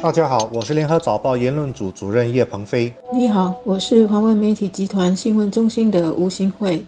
大家好，我是联合早报言论组主任叶鹏飞。你好，我是华文媒体集团新闻中心的吴新慧。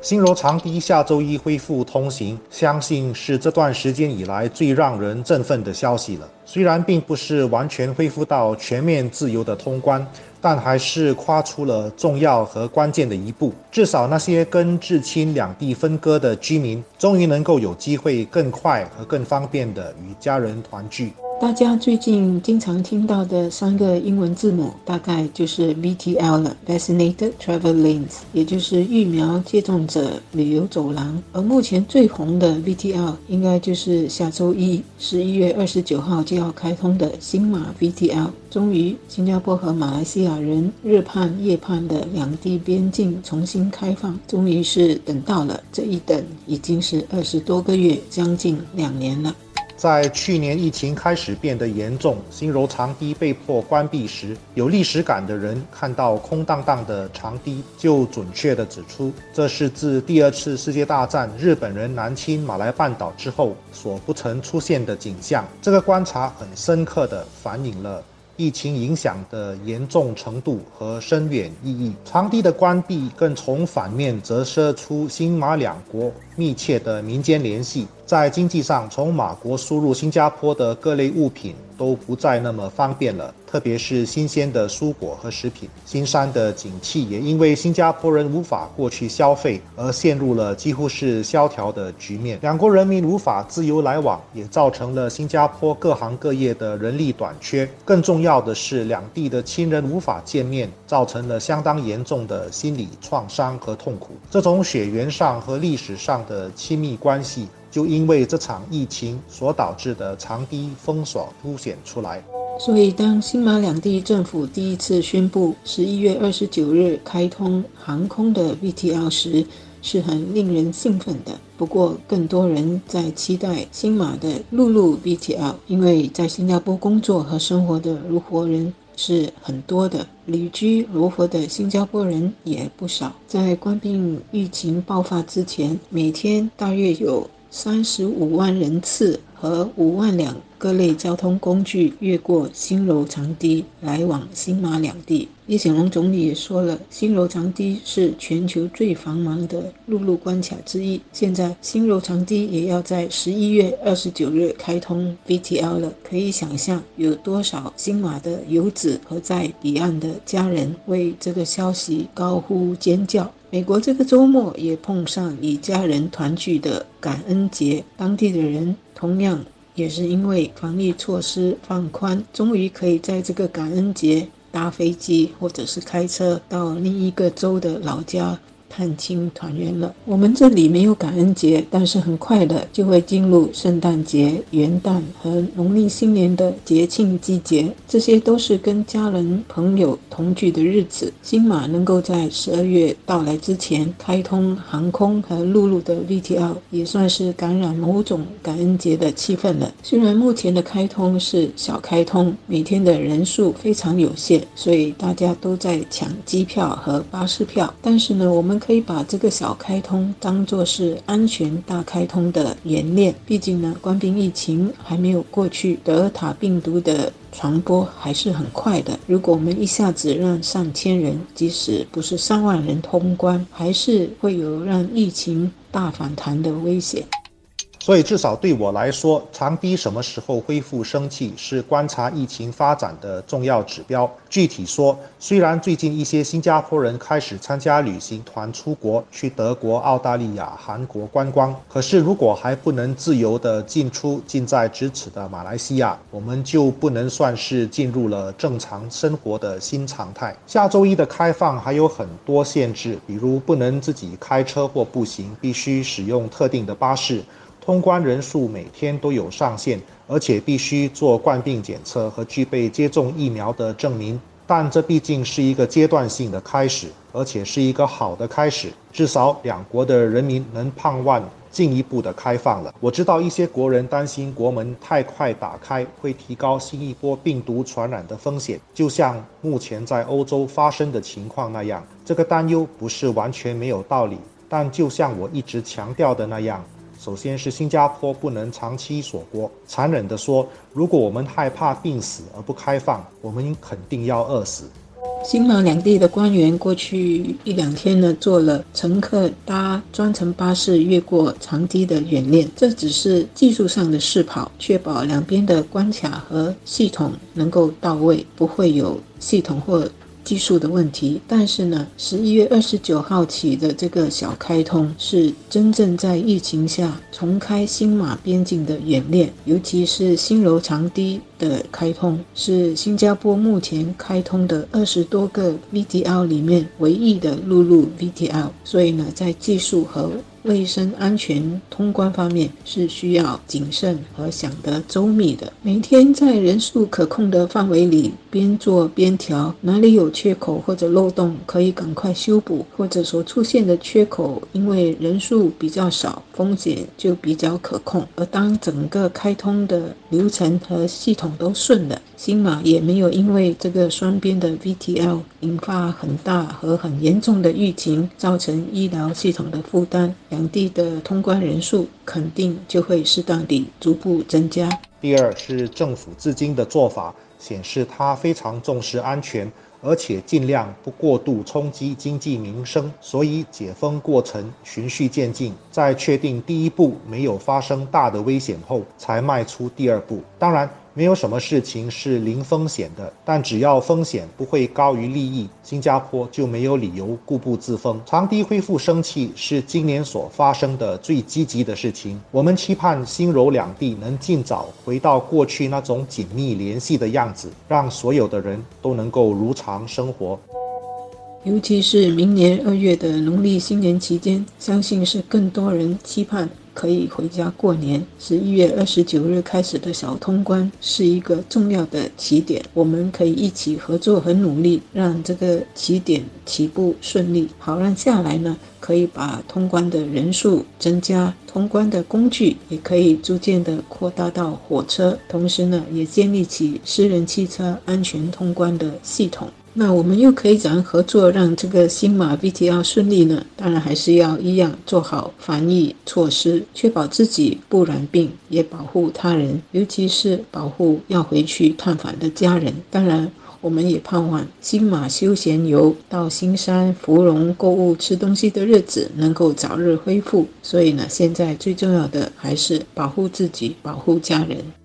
新柔长堤下周一恢复通行，相信是这段时间以来最让人振奋的消息了。虽然并不是完全恢复到全面自由的通关，但还是跨出了重要和关键的一步。至少那些跟至亲两地分割的居民，终于能够有机会更快和更方便地与家人团聚。大家最近经常听到的三个英文字母，大概就是 VTL 了，Vaccinated Travel Lanes，也就是疫苗接种者旅游走廊。而目前最红的 VTL，应该就是下周一，十一月二十九号就要开通的新马 VTL。终于，新加坡和马来西亚人日盼夜盼的两地边境重新开放，终于是等到了。这一等已经是二十多个月，将近两年了。在去年疫情开始变得严重，新柔长堤被迫关闭时，有历史感的人看到空荡荡的长堤，就准确地指出，这是自第二次世界大战日本人南侵马来半岛之后所不曾出现的景象。这个观察很深刻地反映了。疫情影响的严重程度和深远意义，长堤的关闭更从反面折射出新马两国密切的民间联系。在经济上，从马国输入新加坡的各类物品都不再那么方便了。特别是新鲜的蔬果和食品，新山的景气也因为新加坡人无法过去消费而陷入了几乎是萧条的局面。两国人民无法自由来往，也造成了新加坡各行各业的人力短缺。更重要的是，两地的亲人无法见面，造成了相当严重的心理创伤和痛苦。这种血缘上和历史上的亲密关系，就因为这场疫情所导致的长堤封锁凸显出来。所以，当新马两地政府第一次宣布十一月二十九日开通航空的 VTL 时，是很令人兴奋的。不过，更多人在期待新马的陆路 VTL，因为在新加坡工作和生活的如活人是很多的，旅居如活的新加坡人也不少。在冠病疫情爆发之前，每天大约有三十五万人次。和五万辆各类交通工具越过新柔长堤来往新马两地。李显龙总理也说了，新柔长堤是全球最繁忙的陆路关卡之一。现在新柔长堤也要在十一月二十九日开通 VTL 了，可以想象有多少新马的游子和在彼岸的家人为这个消息高呼尖叫。美国这个周末也碰上与家人团聚的感恩节，当地的人。同样也是因为防疫措施放宽，终于可以在这个感恩节搭飞机或者是开车到另一个州的老家。探亲团圆了。我们这里没有感恩节，但是很快的就会进入圣诞节、元旦和农历新年的节庆季节，这些都是跟家人朋友同聚的日子。新马能够在十二月到来之前开通航空和陆路的 VTL，也算是感染某种感恩节的气氛了。虽然目前的开通是小开通，每天的人数非常有限，所以大家都在抢机票和巴士票，但是呢，我们。可以把这个小开通当做是安全大开通的演练。毕竟呢，官兵疫情还没有过去，德尔塔病毒的传播还是很快的。如果我们一下子让上千人，即使不是上万人通关，还是会有让疫情大反弹的危险。所以，至少对我来说，长堤什么时候恢复生气，是观察疫情发展的重要指标。具体说，虽然最近一些新加坡人开始参加旅行团出国，去德国、澳大利亚、韩国观光，可是如果还不能自由的进出近在咫尺的马来西亚，我们就不能算是进入了正常生活的新常态。下周一的开放还有很多限制，比如不能自己开车或步行，必须使用特定的巴士。通关人数每天都有上限，而且必须做冠病检测和具备接种疫苗的证明。但这毕竟是一个阶段性的开始，而且是一个好的开始。至少两国的人民能盼望进一步的开放了。我知道一些国人担心国门太快打开会提高新一波病毒传染的风险，就像目前在欧洲发生的情况那样。这个担忧不是完全没有道理，但就像我一直强调的那样。首先是新加坡不能长期锁国，残忍地说，如果我们害怕病死而不开放，我们肯定要饿死。新马两地的官员过去一两天呢，做了乘客搭专程巴士越过长堤的演练。这只是技术上的试跑，确保两边的关卡和系统能够到位，不会有系统或。技术的问题，但是呢，十一月二十九号起的这个小开通是真正在疫情下重开新马边境的演练，尤其是新楼长堤的开通，是新加坡目前开通的二十多个 VTL 里面唯一的陆路 VTL，所以呢，在技术和卫生安全通关方面是需要谨慎和想得周密的。每天在人数可控的范围里边做边调，哪里有缺口或者漏洞可以赶快修补，或者所出现的缺口因为人数比较少，风险就比较可控。而当整个开通的流程和系统都顺了，新马也没有因为这个双边的 VTL 引发很大和很严重的疫情，造成医疗系统的负担。两地的通关人数肯定就会适当地逐步增加。第二是政府至今的做法显示，他非常重视安全，而且尽量不过度冲击经济民生，所以解封过程循序渐进，在确定第一步没有发生大的危险后，才迈出第二步。当然。没有什么事情是零风险的，但只要风险不会高于利益，新加坡就没有理由固步自封。长堤恢复生气是今年所发生的最积极的事情。我们期盼新柔两地能尽早回到过去那种紧密联系的样子，让所有的人都能够如常生活。尤其是明年二月的农历新年期间，相信是更多人期盼。可以回家过年。十一月二十九日开始的小通关是一个重要的起点，我们可以一起合作和努力，让这个起点起步顺利，好让下来呢可以把通关的人数增加，通关的工具也可以逐渐的扩大到火车，同时呢也建立起私人汽车安全通关的系统。那我们又可以怎样合作，让这个新马 VTL 顺利呢？当然还是要一样做好防疫措施，确保自己不染病，也保护他人，尤其是保护要回去探访的家人。当然，我们也盼望新马休闲游到新山芙蓉购物、吃东西的日子能够早日恢复。所以呢，现在最重要的还是保护自己，保护家人。